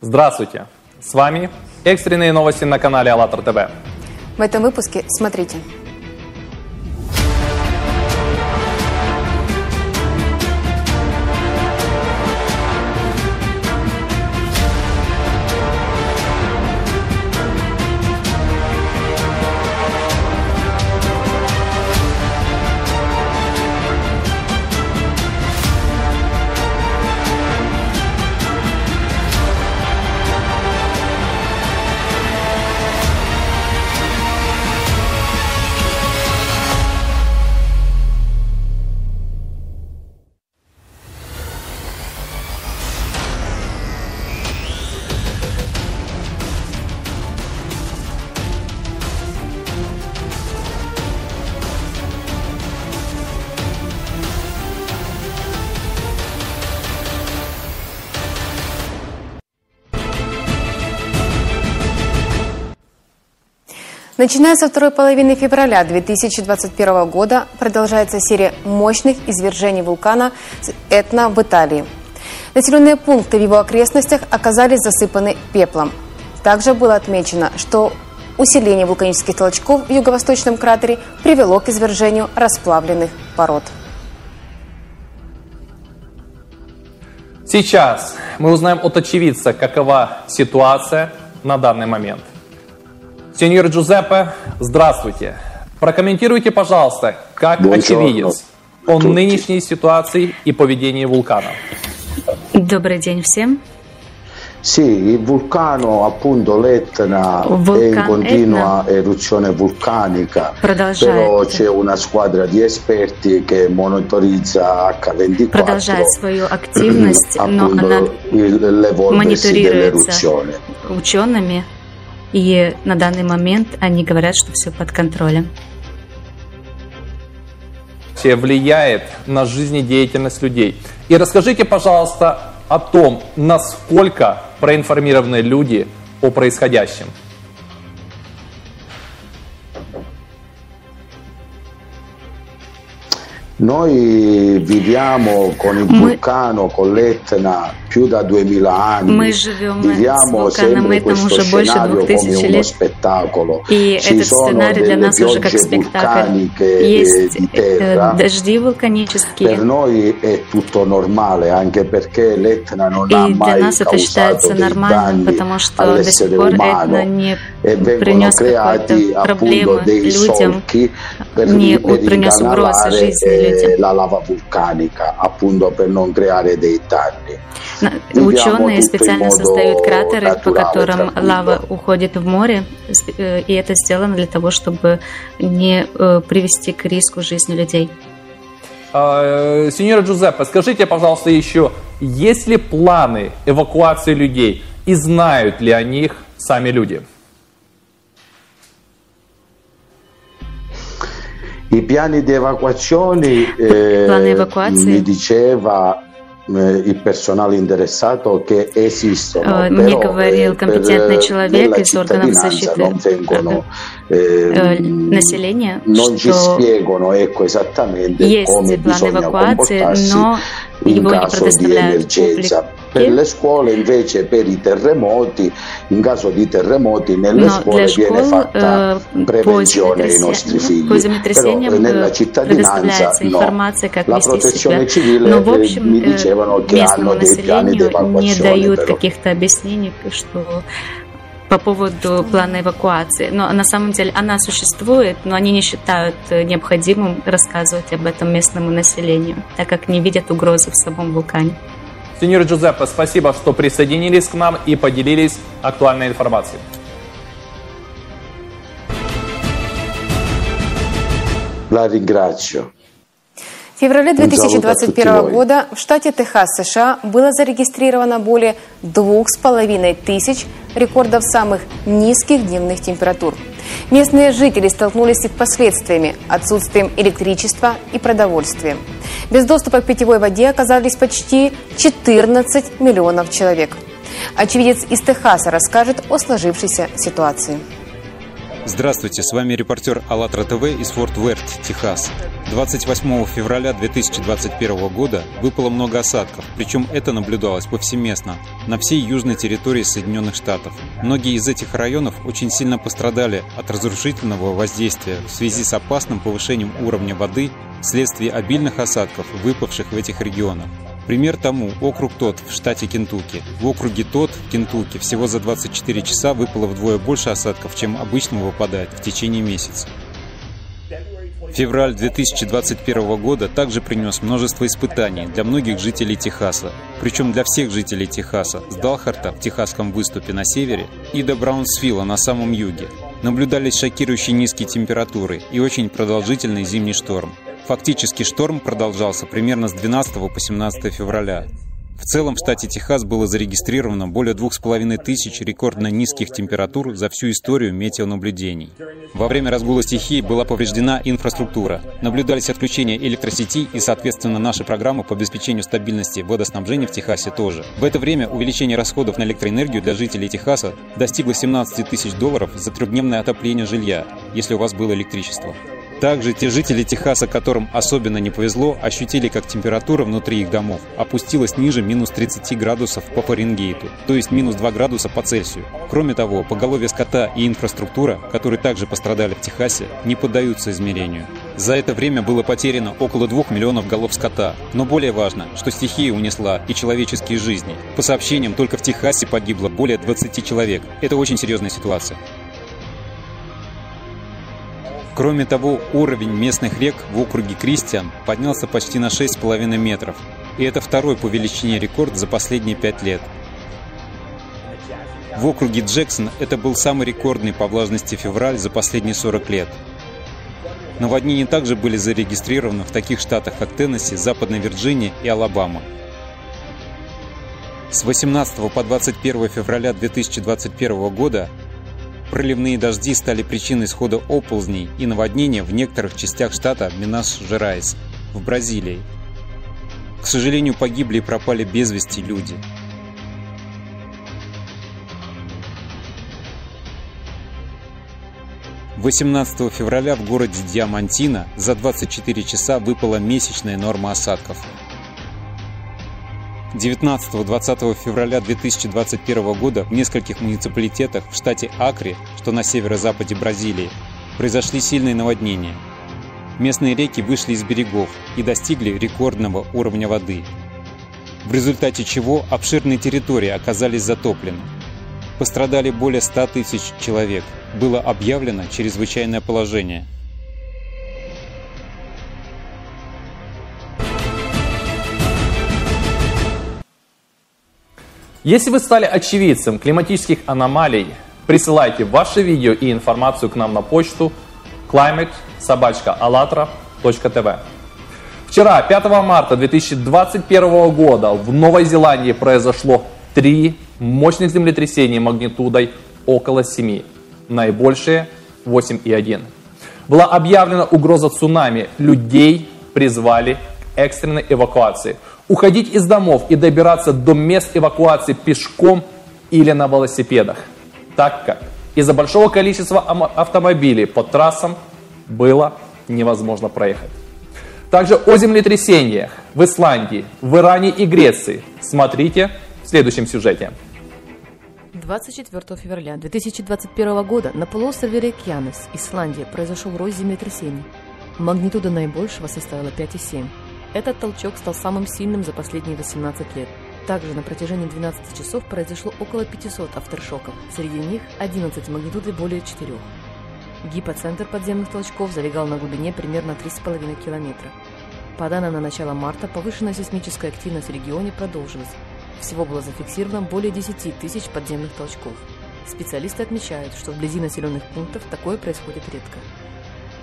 Здравствуйте! С вами экстренные новости на канале АЛЛАТРА ТВ. В этом выпуске смотрите. Начиная со второй половины февраля 2021 года продолжается серия мощных извержений вулкана Этна в Италии. Населенные пункты в его окрестностях оказались засыпаны пеплом. Также было отмечено, что усиление вулканических толчков в юго-восточном кратере привело к извержению расплавленных пород. Сейчас мы узнаем от очевидца, какова ситуация на данный момент – Сеньор Джузеппе, здравствуйте. Прокомментируйте, пожалуйста, как очевидец о нынешней ситуации и поведении вулкана. Добрый день всем. Sì, il vulcano appunto l'Etna è in continua Etna eruzione vulcanica, però c'è una squadra di esperti che monitorizza H24 продолжает свою активность, но она мониторируется учеными и на данный момент они говорят, что все под контролем. влияет на жизнедеятельность людей. И расскажите, пожалуйста, о том, насколько проинформированы люди о происходящем. Noi viviamo con il vulcano, con l'Etna più da 2000 anni. Мы живем с вулканом Этном уже больше двух тысяч лет. И этот сценарий для нас уже как спектакль. Есть э, дожди вулканические. Mai для нас это считается нормальным, потому что до сих пор Этна не принес какой-то проблемы людям, не принес угрозы жизни людям. Ученые специально создают кратеры, по которым лава уходит в море, э, и это сделано для того, чтобы не э, привести к риску жизни людей. А, сеньора Джузеппе, скажите, пожалуйста, еще, есть ли планы эвакуации людей и знают ли о них сами люди? I piani di evacuazione, eh, mi diceva il personale interessato che esistono, Мне говорил компетентный человек из органов защиты vengono, eh, населения, non ci spiegano ecco, esattamente come bisogna comportarsi in caso di emergenza. Per le scuole invece per i terremoti, in caso di terremoti nelle Но scuole школ, viene fatta prevenzione ai nostri figli. Però nella cittadinanza no. La protezione civile Но, в общем, mi dicevano che hanno dei piani di не дают però. каких-то объяснений, что По поводу плана эвакуации. Но на самом деле она существует, но они не считают необходимым рассказывать об этом местному населению, так как не видят угрозы в самом вулкане. Сеньор Джузеппе, спасибо, что присоединились к нам и поделились актуальной информацией. La ringrazio. В феврале 2021 года в штате Техас, США, было зарегистрировано более двух с половиной тысяч рекордов самых низких дневных температур. Местные жители столкнулись с их последствиями – отсутствием электричества и продовольствия. Без доступа к питьевой воде оказались почти 14 миллионов человек. Очевидец из Техаса расскажет о сложившейся ситуации. Здравствуйте, с вами репортер АЛЛАТРА ТВ из Форт Уэрт, Техас. 28 февраля 2021 года выпало много осадков, причем это наблюдалось повсеместно на всей южной территории Соединенных Штатов. Многие из этих районов очень сильно пострадали от разрушительного воздействия в связи с опасным повышением уровня воды вследствие обильных осадков, выпавших в этих регионах. Пример тому округ Тот в штате Кентукки. В округе Тот в Кентукки всего за 24 часа выпало вдвое больше осадков, чем обычно выпадает в течение месяца. Февраль 2021 года также принес множество испытаний для многих жителей Техаса, причем для всех жителей Техаса, с Далхарта в техасском выступе на севере и до Браунсвилла на самом юге. Наблюдались шокирующие низкие температуры и очень продолжительный зимний шторм. Фактически шторм продолжался примерно с 12 по 17 февраля. В целом в штате Техас было зарегистрировано более двух с половиной тысяч рекордно низких температур за всю историю метеонаблюдений. Во время разгула стихии была повреждена инфраструктура. Наблюдались отключения электросети и, соответственно, наши программы по обеспечению стабильности водоснабжения в Техасе тоже. В это время увеличение расходов на электроэнергию для жителей Техаса достигло 17 тысяч долларов за трехдневное отопление жилья, если у вас было электричество. Также те жители Техаса, которым особенно не повезло, ощутили, как температура внутри их домов опустилась ниже минус 30 градусов по Фаренгейту, то есть минус 2 градуса по Цельсию. Кроме того, поголовье скота и инфраструктура, которые также пострадали в Техасе, не поддаются измерению. За это время было потеряно около 2 миллионов голов скота. Но более важно, что стихия унесла и человеческие жизни. По сообщениям, только в Техасе погибло более 20 человек. Это очень серьезная ситуация. Кроме того, уровень местных рек в округе Кристиан поднялся почти на 6,5 метров, и это второй по величине рекорд за последние пять лет. В округе Джексон это был самый рекордный по влажности февраль за последние 40 лет. Наводнения также были зарегистрированы в таких штатах, как Теннесси, Западная Вирджиния и Алабама. С 18 по 21 февраля 2021 года Проливные дожди стали причиной схода оползней и наводнения в некоторых частях штата Минас-Жерайс в Бразилии. К сожалению, погибли и пропали без вести люди. Восемнадцатого февраля в городе Диамантино за 24 часа выпала месячная норма осадков – 19-20 февраля 2021 года в нескольких муниципалитетах в штате Акре, что на северо-западе Бразилии, произошли сильные наводнения. Местные реки вышли из берегов и достигли рекордного уровня воды, в результате чего обширные территории оказались затоплены. Пострадали более 100 тысяч человек. Было объявлено чрезвычайное положение – Если вы стали очевидцем климатических аномалий, присылайте ваши видео и информацию к нам на почту climate Вчера, 5 марта 2021 года, в Новой Зеландии произошло три мощных землетрясения магнитудой около 7, наибольшие 8,1. Была объявлена угроза цунами, людей призвали к экстренной эвакуации – уходить из домов и добираться до мест эвакуации пешком или на велосипедах, так как из-за большого количества автомобилей по трассам было невозможно проехать. Также о землетрясениях в Исландии, в Иране и Греции смотрите в следующем сюжете. 24 февраля 2021 года на полуострове Рейкьянес, Исландия, произошел рой землетрясений. Магнитуда наибольшего составила 5,7. Этот толчок стал самым сильным за последние 18 лет. Также на протяжении 12 часов произошло около 500 авторшоков, среди них 11 магнитуды более 4. Гипоцентр подземных толчков залегал на глубине примерно 3,5 километра. По данным на начало марта, повышенная сейсмическая активность в регионе продолжилась. Всего было зафиксировано более 10 тысяч подземных толчков. Специалисты отмечают, что вблизи населенных пунктов такое происходит редко.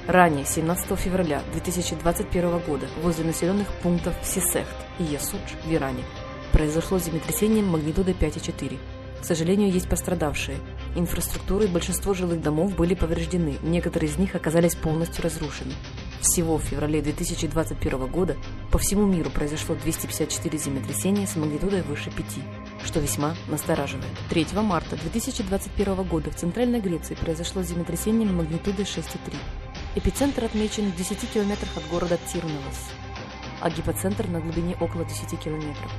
Ранее, 17 февраля 2021 года, возле населенных пунктов Сисехт и Ясудж в Иране, произошло землетрясение магнитудой 5,4. К сожалению, есть пострадавшие. Инфраструктура и большинство жилых домов были повреждены, некоторые из них оказались полностью разрушены. Всего в феврале 2021 года по всему миру произошло 254 землетрясения с магнитудой выше 5, что весьма настораживает. 3 марта 2021 года в Центральной Греции произошло землетрясение магнитудой 6,3. Эпицентр отмечен в 10 километрах от города Тирновос, а гипоцентр на глубине около 10 километров.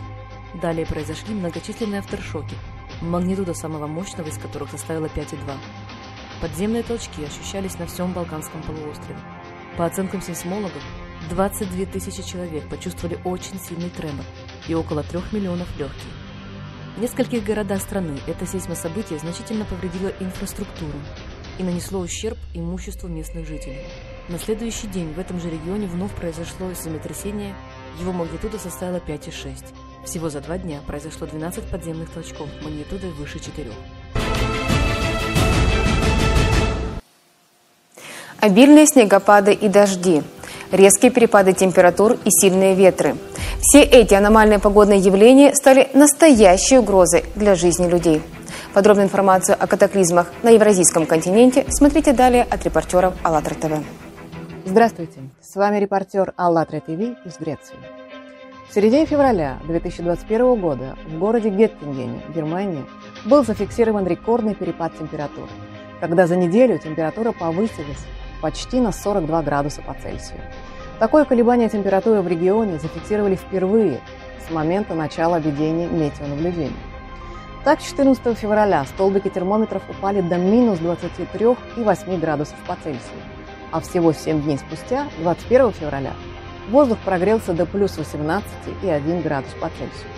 Далее произошли многочисленные авторшоки, магнитуда самого мощного из которых составила 5,2. Подземные толчки ощущались на всем Балканском полуострове. По оценкам сейсмологов, 22 тысячи человек почувствовали очень сильный тремор и около 3 миллионов легких. В нескольких городах страны это сейсмособытие значительно повредило инфраструктуру, и нанесло ущерб имуществу местных жителей. На следующий день в этом же регионе вновь произошло землетрясение, его магнитуда составила 5,6. Всего за два дня произошло 12 подземных толчков магнитудой выше 4. Обильные снегопады и дожди, резкие перепады температур и сильные ветры. Все эти аномальные погодные явления стали настоящей угрозой для жизни людей. Подробную информацию о катаклизмах на Евразийском континенте смотрите далее от репортеров АЛЛАТРА ТВ. Здравствуйте, с вами репортер АЛЛАТРА ТВ из Греции. В середине февраля 2021 года в городе Геттингене, Германия, был зафиксирован рекордный перепад температуры, когда за неделю температура повысилась почти на 42 градуса по Цельсию. Такое колебание температуры в регионе зафиксировали впервые с момента начала введения метеонаблюдений. Так, 14 февраля столбики термометров упали до минус 23,8 градусов по Цельсию, а всего 7 дней спустя, 21 февраля, воздух прогрелся до плюс 18,1 градус по Цельсию.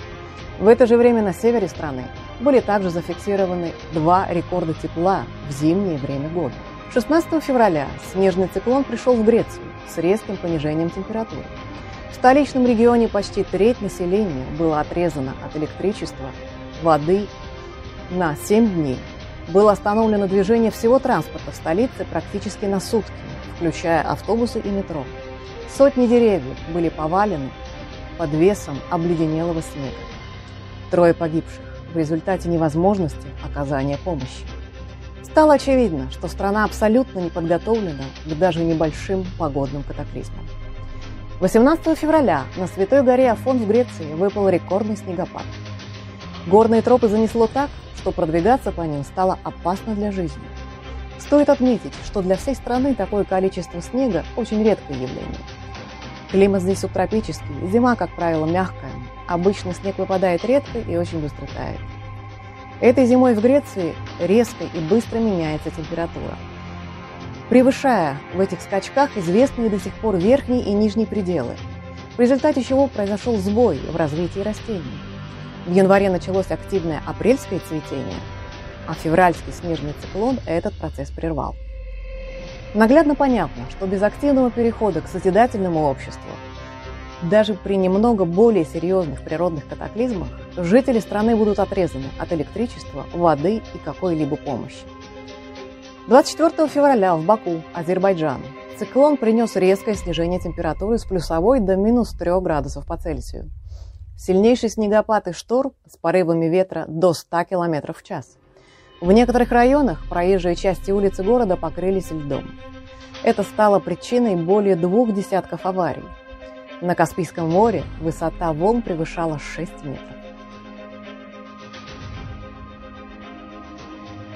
В это же время на севере страны были также зафиксированы два рекорда тепла в зимнее время года. 16 февраля снежный циклон пришел в Грецию с резким понижением температуры. В столичном регионе почти треть населения было отрезано от электричества воды на 7 дней. Было остановлено движение всего транспорта в столице практически на сутки, включая автобусы и метро. Сотни деревьев были повалены под весом обледенелого снега. Трое погибших в результате невозможности оказания помощи. Стало очевидно, что страна абсолютно не подготовлена к даже небольшим погодным катаклизмам. 18 февраля на Святой горе Афон в Греции выпал рекордный снегопад – Горные тропы занесло так, что продвигаться по ним стало опасно для жизни. Стоит отметить, что для всей страны такое количество снега – очень редкое явление. Климат здесь субтропический, зима, как правило, мягкая. Обычно снег выпадает редко и очень быстро тает. Этой зимой в Греции резко и быстро меняется температура, превышая в этих скачках известные до сих пор верхние и нижние пределы, в результате чего произошел сбой в развитии растений. В январе началось активное апрельское цветение, а февральский снежный циклон этот процесс прервал. Наглядно понятно, что без активного перехода к созидательному обществу, даже при немного более серьезных природных катаклизмах, жители страны будут отрезаны от электричества, воды и какой-либо помощи. 24 февраля в Баку, Азербайджан, циклон принес резкое снижение температуры с плюсовой до минус 3 градусов по Цельсию – Сильнейший снегопад и шторм с порывами ветра до 100 км в час. В некоторых районах проезжие части улицы города покрылись льдом. Это стало причиной более двух десятков аварий. На Каспийском море высота волн превышала 6 метров.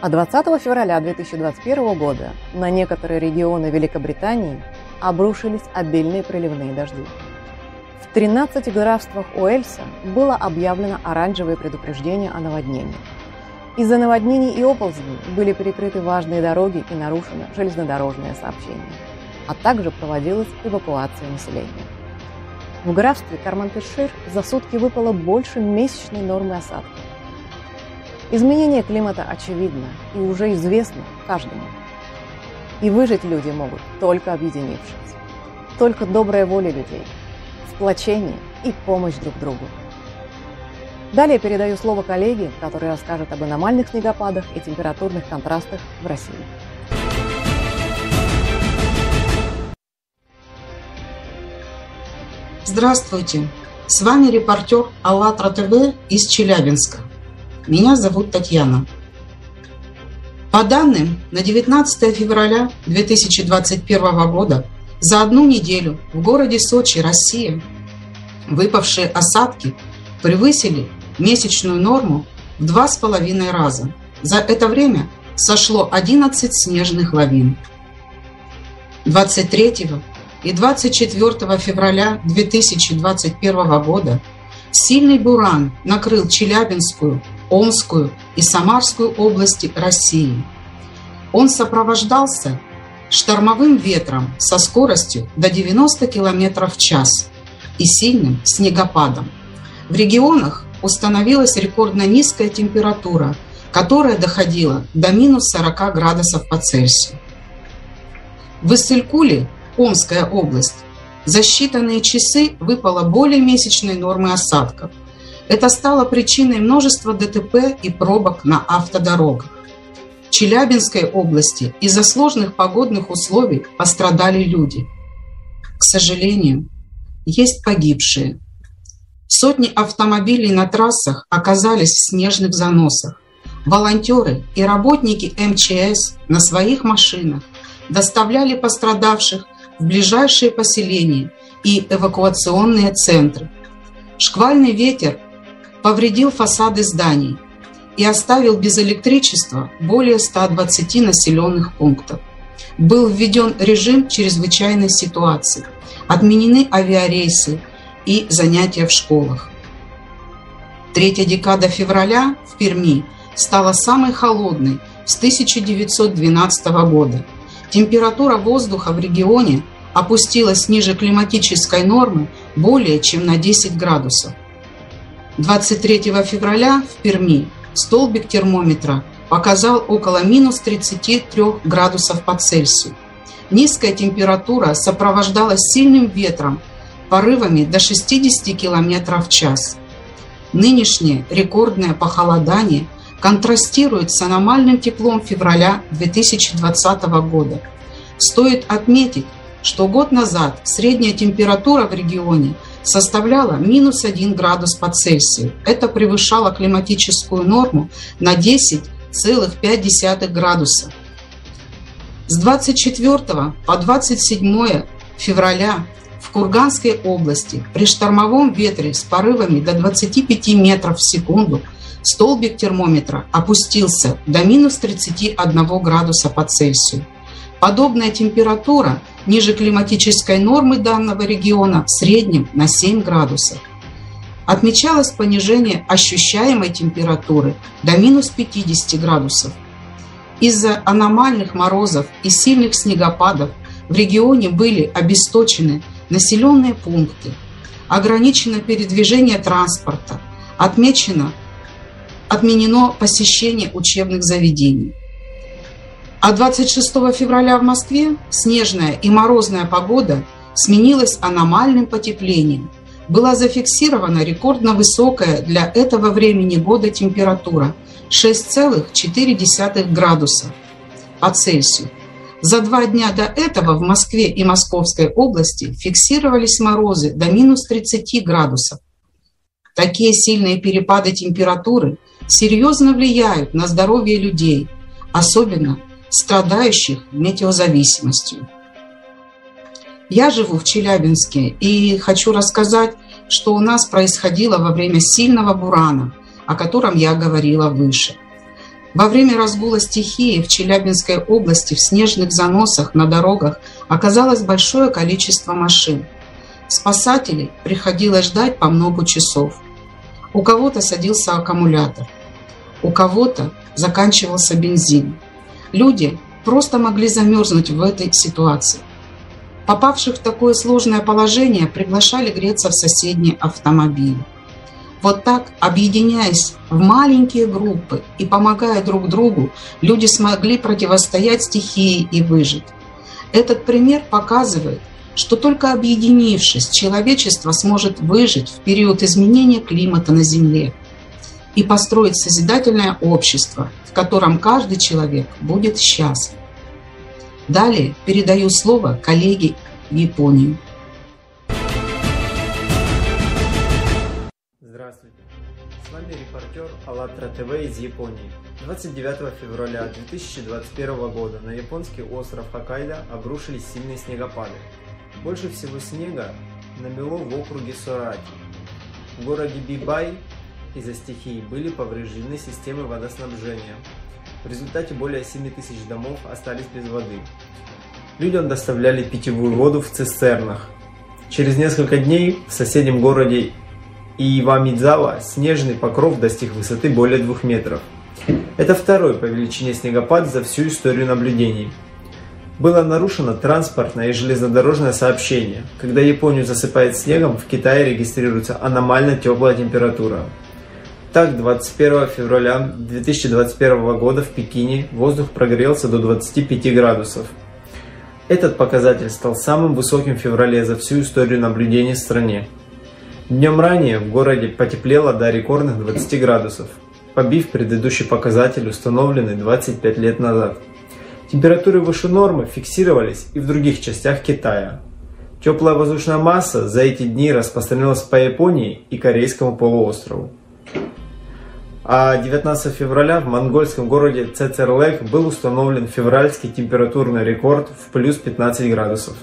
А 20 февраля 2021 года на некоторые регионы Великобритании обрушились обильные проливные дожди. В 13 графствах Уэльса было объявлено оранжевое предупреждение о наводнении. Из-за наводнений и оползней были перекрыты важные дороги и нарушено железнодорожное сообщение, а также проводилась эвакуация населения. В графстве Кармантышир за сутки выпало больше месячной нормы осадков. Изменение климата очевидно и уже известно каждому. И выжить люди могут только объединившись. Только добрая воля людей – сплочение и помощь друг другу. Далее передаю слово коллеге, который расскажет об аномальных снегопадах и температурных контрастах в России. Здравствуйте! С вами репортер АЛЛАТРА ТВ из Челябинска. Меня зовут Татьяна. По данным на 19 февраля 2021 года за одну неделю в городе Сочи, Россия, выпавшие осадки превысили месячную норму в два с половиной раза. За это время сошло 11 снежных лавин. 23 и 24 февраля 2021 года сильный буран накрыл Челябинскую, Омскую и Самарскую области России. Он сопровождался штормовым ветром со скоростью до 90 км в час и сильным снегопадом. В регионах установилась рекордно низкая температура, которая доходила до минус 40 градусов по Цельсию. В Иссылькуле, Омская область, за считанные часы выпало более месячной нормы осадков. Это стало причиной множества ДТП и пробок на автодорогах. Челябинской области из-за сложных погодных условий пострадали люди. К сожалению, есть погибшие. Сотни автомобилей на трассах оказались в снежных заносах. Волонтеры и работники МЧС на своих машинах доставляли пострадавших в ближайшие поселения и эвакуационные центры. Шквальный ветер повредил фасады зданий и оставил без электричества более 120 населенных пунктов. Был введен режим чрезвычайной ситуации. Отменены авиарейсы и занятия в школах. Третья декада февраля в Перми стала самой холодной с 1912 года. Температура воздуха в регионе опустилась ниже климатической нормы более чем на 10 градусов. 23 февраля в Перми столбик термометра показал около минус 33 градусов по Цельсию. Низкая температура сопровождалась сильным ветром, порывами до 60 км в час. Нынешнее рекордное похолодание контрастирует с аномальным теплом февраля 2020 года. Стоит отметить, что год назад средняя температура в регионе составляла минус 1 градус по Цельсию. Это превышало климатическую норму на 10,5 градуса. С 24 по 27 февраля в Курганской области при штормовом ветре с порывами до 25 метров в секунду столбик термометра опустился до минус 31 градуса по Цельсию. Подобная температура ниже климатической нормы данного региона в среднем на 7 градусов. Отмечалось понижение ощущаемой температуры до минус 50 градусов. Из-за аномальных морозов и сильных снегопадов в регионе были обесточены населенные пункты, ограничено передвижение транспорта, отмечено, отменено посещение учебных заведений. А 26 февраля в Москве снежная и морозная погода сменилась аномальным потеплением. Была зафиксирована рекордно высокая для этого времени года температура 6,4 градуса по Цельсию. За два дня до этого в Москве и Московской области фиксировались морозы до минус 30 градусов. Такие сильные перепады температуры серьезно влияют на здоровье людей, особенно страдающих метеозависимостью. Я живу в Челябинске и хочу рассказать, что у нас происходило во время сильного бурана, о котором я говорила выше. Во время разгула стихии в Челябинской области в снежных заносах на дорогах оказалось большое количество машин. Спасателей приходилось ждать по много часов. У кого-то садился аккумулятор, у кого-то заканчивался бензин. Люди просто могли замерзнуть в этой ситуации. Попавших в такое сложное положение приглашали греться в соседние автомобили. Вот так, объединяясь в маленькие группы и помогая друг другу, люди смогли противостоять стихии и выжить. Этот пример показывает, что только объединившись, человечество сможет выжить в период изменения климата на Земле и построить созидательное общество – в котором каждый человек будет счастлив. Далее передаю слово коллеге в Японию. Здравствуйте. С вами репортер АЛЛАТРА ТВ из Японии. 29 февраля 2021 года на японский остров Хоккайдо обрушились сильные снегопады. Больше всего снега намело в округе Сураки. В городе Бибай из-за стихии были повреждены системы водоснабжения. В результате более 7 тысяч домов остались без воды. Людям доставляли питьевую воду в цистернах. Через несколько дней в соседнем городе Ивамидзава снежный покров достиг высоты более двух метров. Это второй по величине снегопад за всю историю наблюдений. Было нарушено транспортное и железнодорожное сообщение. Когда Японию засыпает снегом, в Китае регистрируется аномально теплая температура. Так, 21 февраля 2021 года в Пекине воздух прогрелся до 25 градусов. Этот показатель стал самым высоким в феврале за всю историю наблюдений в стране. Днем ранее в городе потеплело до рекордных 20 градусов, побив предыдущий показатель, установленный 25 лет назад. Температуры выше нормы фиксировались и в других частях Китая. Теплая воздушная масса за эти дни распространилась по Японии и Корейскому полуострову. А 19 февраля в монгольском городе Цецерлек был установлен февральский температурный рекорд в плюс 15 градусов.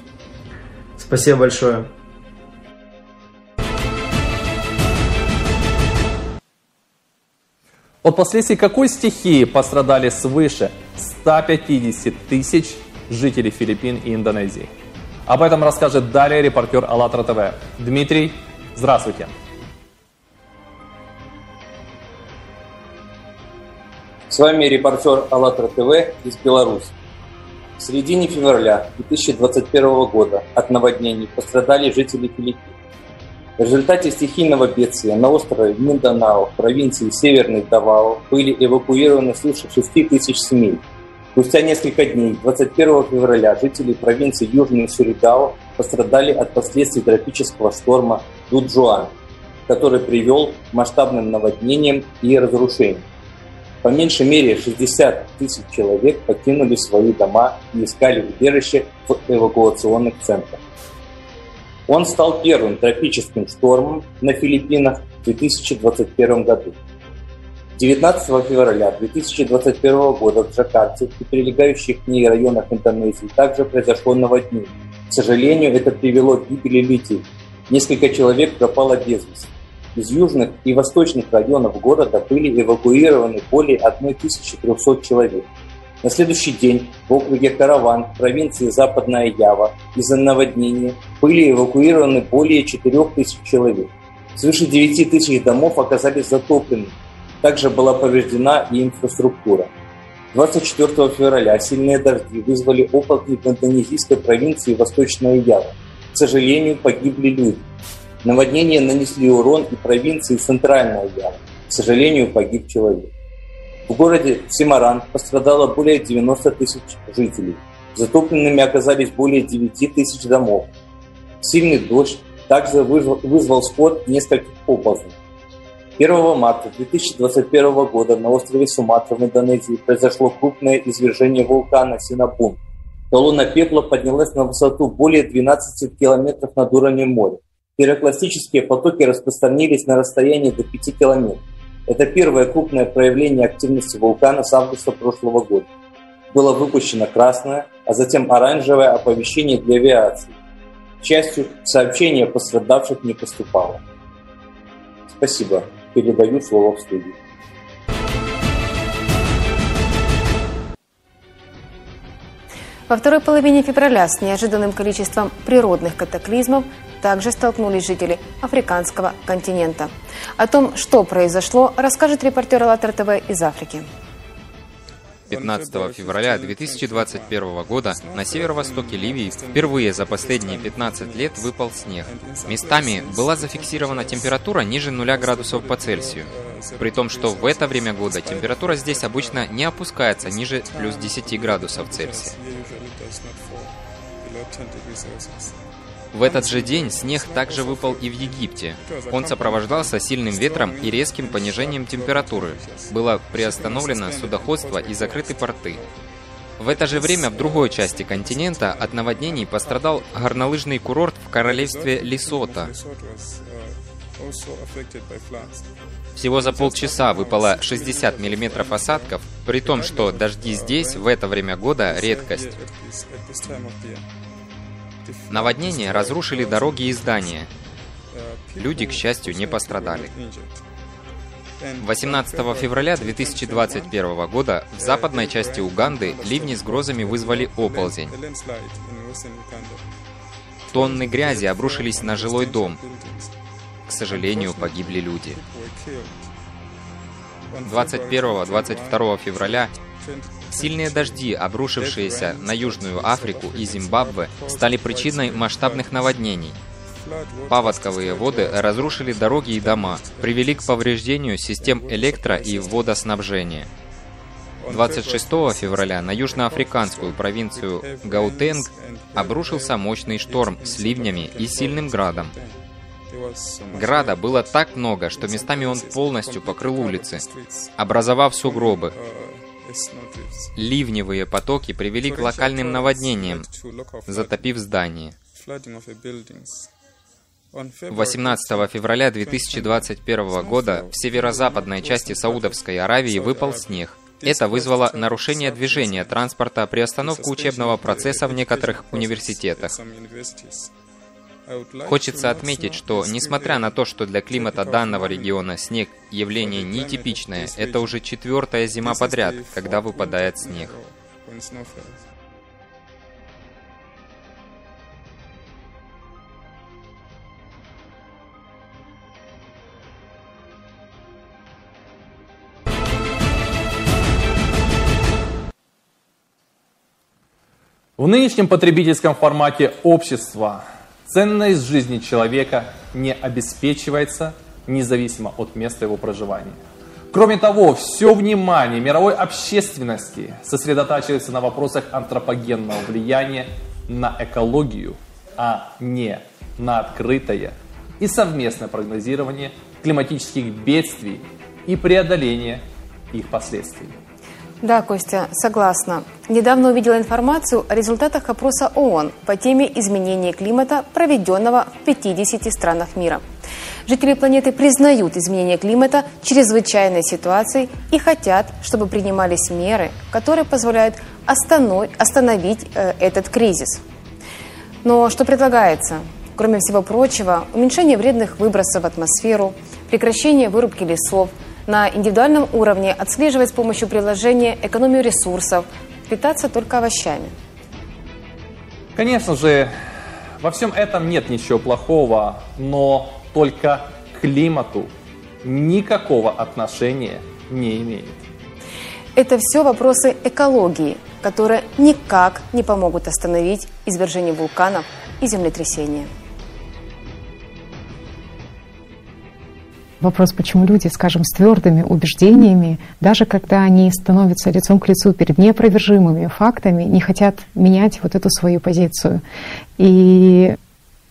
Спасибо большое. От последствий какой стихии пострадали свыше 150 тысяч жителей Филиппин и Индонезии? Об этом расскажет далее репортер АЛЛАТРА ТВ. Дмитрий, здравствуйте. С вами репортер АЛЛАТРА ТВ из Беларуси. В середине февраля 2021 года от наводнений пострадали жители Филиппин. В результате стихийного бедствия на острове Минданао в провинции Северный Давао были эвакуированы свыше 6 тысяч семей. Спустя несколько дней, 21 февраля, жители провинции Южный Суридао пострадали от последствий тропического шторма Дуджуан, который привел к масштабным наводнениям и разрушениям. По меньшей мере 60 тысяч человек покинули свои дома и искали убежище в эвакуационных центрах. Он стал первым тропическим штормом на Филиппинах в 2021 году. 19 февраля 2021 года в Джакарте и прилегающих к ней районах Индонезии также произошло наводнение. К сожалению, это привело к гибели людей. Несколько человек пропало без вести. Из южных и восточных районов города были эвакуированы более 1300 человек. На следующий день в округе Караван, провинции Западная Ява, из-за наводнения были эвакуированы более 4000 человек. Свыше 9 тысяч домов оказались затоплены. Также была повреждена и инфраструктура. 24 февраля сильные дожди вызвали опыты в индонезийской провинции Восточная Ява. К сожалению, погибли люди. Наводнения нанесли урон и провинции Центральная Ява. К сожалению, погиб человек. В городе Симаран пострадало более 90 тысяч жителей. Затопленными оказались более 9 тысяч домов. Сильный дождь также вызвал, вызвал сход нескольких оползней. 1 марта 2021 года на острове Суматра в Индонезии произошло крупное извержение вулкана Синабун. Колонна пепла поднялась на высоту более 12 километров над уровнем моря. Пирокластические потоки распространились на расстоянии до 5 километров. Это первое крупное проявление активности вулкана с августа прошлого года. Было выпущено красное, а затем оранжевое оповещение для авиации. К счастью, сообщение пострадавших не поступало. Спасибо. Передаю слово в студию. Во второй половине февраля с неожиданным количеством природных катаклизмов также столкнулись жители африканского континента. О том, что произошло, расскажет репортер АЛЛАТРА ТВ из Африки. 15 февраля 2021 года на северо-востоке Ливии впервые за последние 15 лет выпал снег. Местами была зафиксирована температура ниже 0 градусов по Цельсию. При том, что в это время года температура здесь обычно не опускается ниже плюс 10 градусов Цельсия. В этот же день снег также выпал и в Египте. Он сопровождался сильным ветром и резким понижением температуры. Было приостановлено судоходство и закрыты порты. В это же время в другой части континента от наводнений пострадал горнолыжный курорт в королевстве Лесото. Всего за полчаса выпало 60 миллиметров осадков, при том, что дожди здесь в это время года редкость. Наводнения разрушили дороги и здания. Люди, к счастью, не пострадали. 18 февраля 2021 года в западной части Уганды ливни с грозами вызвали оползень. Тонны грязи обрушились на жилой дом. К сожалению, погибли люди. 21-22 февраля сильные дожди, обрушившиеся на Южную Африку и Зимбабве, стали причиной масштабных наводнений. Паводковые воды разрушили дороги и дома, привели к повреждению систем электро- и водоснабжения. 26 февраля на южноафриканскую провинцию Гаутенг обрушился мощный шторм с ливнями и сильным градом. Града было так много, что местами он полностью покрыл улицы, образовав сугробы. Ливневые потоки привели к локальным наводнениям, затопив здания. 18 февраля 2021 года в северо-западной части Саудовской Аравии выпал снег. Это вызвало нарушение движения транспорта, приостановку учебного процесса в некоторых университетах. Хочется отметить, что несмотря на то, что для климата данного региона снег явление нетипичное, это уже четвертая зима подряд, когда выпадает снег. В нынешнем потребительском формате общества ценность жизни человека не обеспечивается независимо от места его проживания. Кроме того, все внимание мировой общественности сосредотачивается на вопросах антропогенного влияния на экологию, а не на открытое и совместное прогнозирование климатических бедствий и преодоление их последствий. Да, Костя, согласна. Недавно увидела информацию о результатах опроса ООН по теме изменения климата, проведенного в 50 странах мира. Жители планеты признают изменение климата чрезвычайной ситуацией и хотят, чтобы принимались меры, которые позволяют остановить э, этот кризис. Но что предлагается? Кроме всего прочего, уменьшение вредных выбросов в атмосферу, прекращение вырубки лесов – на индивидуальном уровне отслеживать с помощью приложения экономию ресурсов, питаться только овощами. Конечно же, во всем этом нет ничего плохого, но только климату никакого отношения не имеет. Это все вопросы экологии, которые никак не помогут остановить извержение вулканов и землетрясения. Вопрос, почему люди, скажем, с твердыми убеждениями, даже когда они становятся лицом к лицу перед неопровержимыми фактами, не хотят менять вот эту свою позицию. И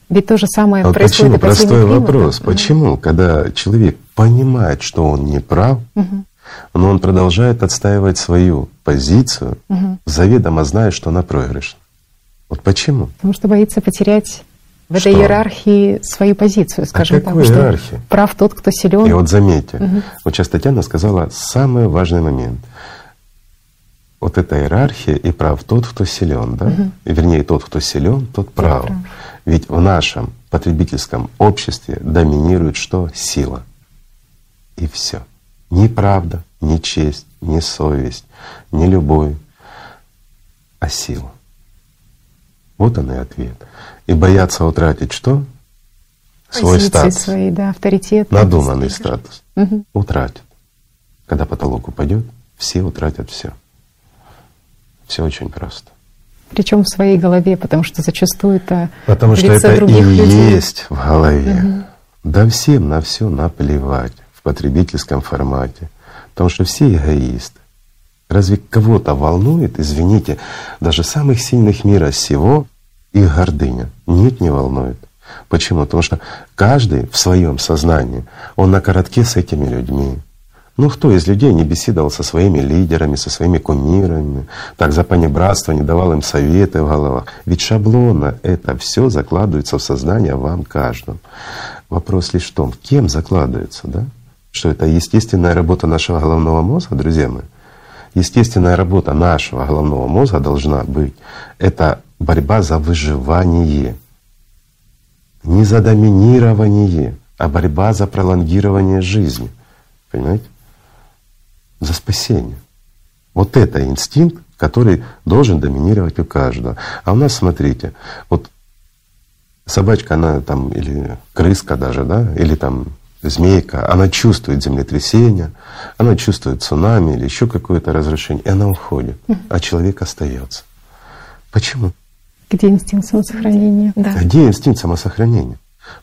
ведь то же самое а происходит почему? Простой вопрос. Почему, когда человек понимает, что он не прав, угу. но он продолжает отстаивать свою позицию, угу. заведомо зная, что она проигрышна? Вот почему? Потому что боится потерять в этой что? иерархии свою позицию, скажем а так. Иерархии? Прав тот, кто силен. И вот заметьте, угу. вот сейчас Татьяна сказала самый важный момент. Вот эта иерархия и прав тот, кто силен, да? Угу. Вернее, тот, кто силен, тот прав. прав. Ведь в нашем потребительском обществе доминирует что? Сила. И все. Ни правда, ни честь, ни совесть, ни любовь, а сила. Вот он и ответ. И боятся утратить что? Свой Позиции статус. Свои, да, авторитет. Надуманный статус. Угу. Утратят. Когда потолок упадет, все утратят все. Все очень просто. Причем в своей голове, потому что зачастую это Потому что это и людей. есть в голове. Угу. Да всем на все наплевать в потребительском формате. Потому что все эгоисты. Разве кого-то волнует, извините, даже самых сильных мира сего их гордыня. Нет, не волнует. Почему? Потому что каждый в своем сознании, он на коротке с этими людьми. Ну кто из людей не беседовал со своими лидерами, со своими кумирами, так за понебратство не давал им советы в головах? Ведь шаблонно это все закладывается в сознание вам каждому. Вопрос лишь в том, кем закладывается, да? Что это естественная работа нашего головного мозга, друзья мои? Естественная работа нашего головного мозга должна быть — это борьба за выживание. Не за доминирование, а борьба за пролонгирование жизни. Понимаете? За спасение. Вот это инстинкт, который должен доминировать у каждого. А у нас, смотрите, вот собачка, она там, или крыска даже, да, или там змейка, она чувствует землетрясение, она чувствует цунами или еще какое-то разрушение, и она уходит, а человек остается. Почему? Где инстинкт самосохранения? Да. Где инстинкт самосохранения?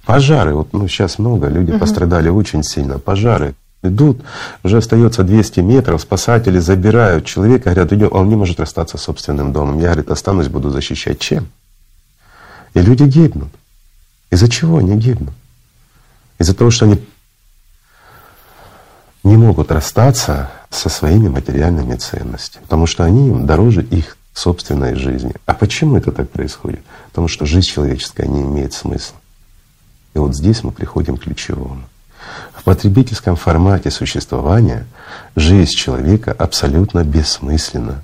Пожары, вот ну, сейчас много, люди угу. пострадали очень сильно. Пожары идут, уже остается 200 метров, спасатели забирают человека, говорят, идем, он не может расстаться с собственным домом. Я, говорит, останусь, буду защищать. Чем? И люди гибнут. Из-за чего они гибнут? Из-за того, что они не могут расстаться со своими материальными ценностями, потому что они им дороже их собственной жизни. А почему это так происходит? Потому что жизнь человеческая не имеет смысла. И вот здесь мы приходим к ключевому. В потребительском формате существования жизнь человека абсолютно бессмысленна.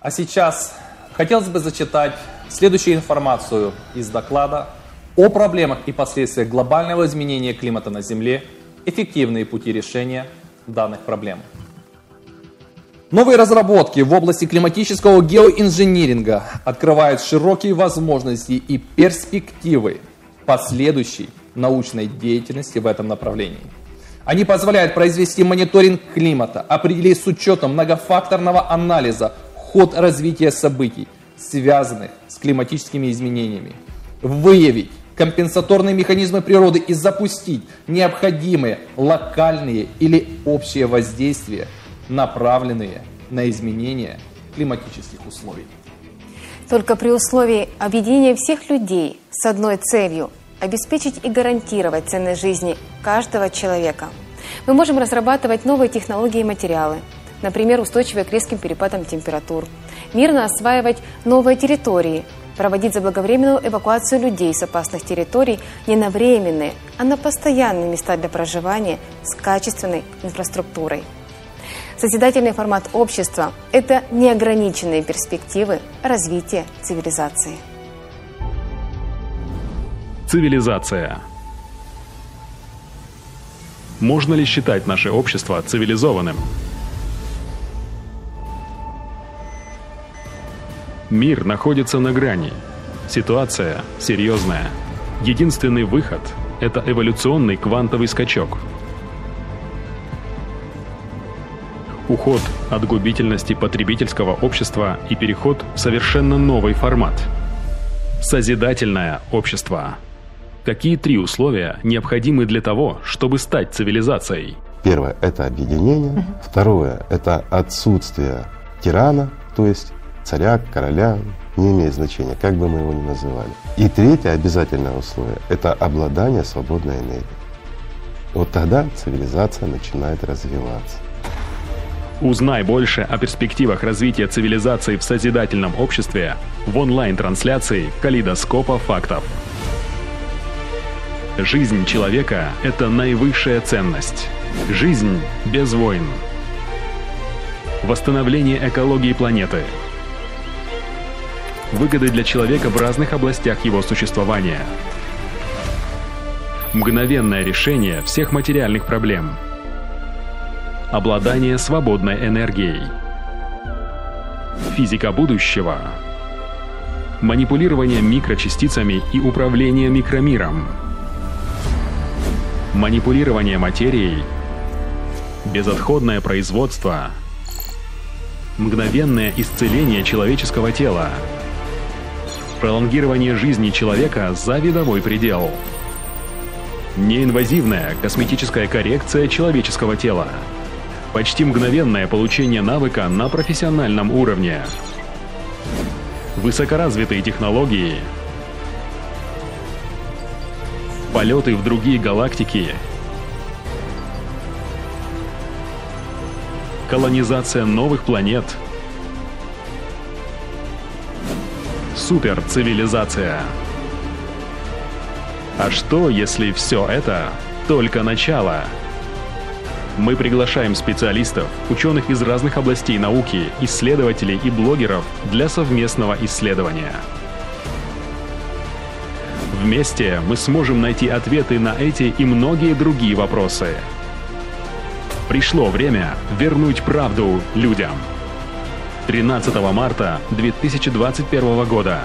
А сейчас хотелось бы зачитать следующую информацию из доклада о проблемах и последствиях глобального изменения климата на Земле, эффективные пути решения данных проблем. Новые разработки в области климатического геоинжиниринга открывают широкие возможности и перспективы последующей научной деятельности в этом направлении. Они позволяют произвести мониторинг климата, определить с учетом многофакторного анализа ход развития событий, связанных с климатическими изменениями, выявить компенсаторные механизмы природы и запустить необходимые локальные или общие воздействия – направленные на изменение климатических условий. Только при условии объединения всех людей с одной целью – обеспечить и гарантировать ценность жизни каждого человека. Мы можем разрабатывать новые технологии и материалы, например, устойчивые к резким перепадам температур, мирно осваивать новые территории, проводить заблаговременную эвакуацию людей с опасных территорий не на временные, а на постоянные места для проживания с качественной инфраструктурой – Созидательный формат общества – это неограниченные перспективы развития цивилизации. Цивилизация. Можно ли считать наше общество цивилизованным? Мир находится на грани. Ситуация серьезная. Единственный выход – это эволюционный квантовый скачок – уход от губительности потребительского общества и переход в совершенно новый формат. Созидательное общество. Какие три условия необходимы для того, чтобы стать цивилизацией? Первое – это объединение. Второе – это отсутствие тирана, то есть царя, короля, не имеет значения, как бы мы его ни называли. И третье обязательное условие – это обладание свободной энергией. Вот тогда цивилизация начинает развиваться. Узнай больше о перспективах развития цивилизации в созидательном обществе в онлайн-трансляции «Калейдоскопа фактов». Жизнь человека – это наивысшая ценность. Жизнь без войн. Восстановление экологии планеты. Выгоды для человека в разных областях его существования. Мгновенное решение всех материальных проблем – обладание свободной энергией. Физика будущего. Манипулирование микрочастицами и управление микромиром. Манипулирование материей. Безотходное производство. Мгновенное исцеление человеческого тела. Пролонгирование жизни человека за видовой предел. Неинвазивная косметическая коррекция человеческого тела. Почти мгновенное получение навыка на профессиональном уровне. Высокоразвитые технологии. Полеты в другие галактики. Колонизация новых планет. Суперцивилизация. А что, если все это только начало? Мы приглашаем специалистов, ученых из разных областей науки, исследователей и блогеров для совместного исследования. Вместе мы сможем найти ответы на эти и многие другие вопросы. Пришло время вернуть правду людям. 13 марта 2021 года.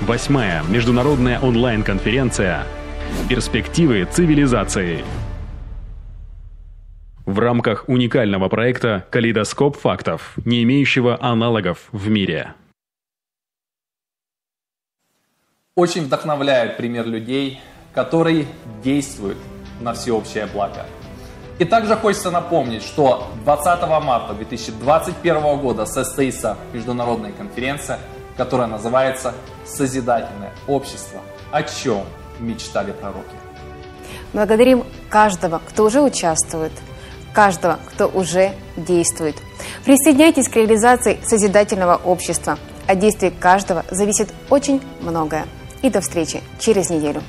Восьмая международная онлайн-конференция «Перспективы цивилизации». В рамках уникального проекта «Калейдоскоп фактов», не имеющего аналогов в мире. Очень вдохновляет пример людей, которые действуют на всеобщее благо. И также хочется напомнить, что 20 марта 2021 года состоится международная конференция, которая называется «Созидательное общество». О чем мечтали пророки? Благодарим каждого, кто уже участвует, каждого, кто уже действует. Присоединяйтесь к реализации созидательного общества. От действий каждого зависит очень многое. И до встречи через неделю.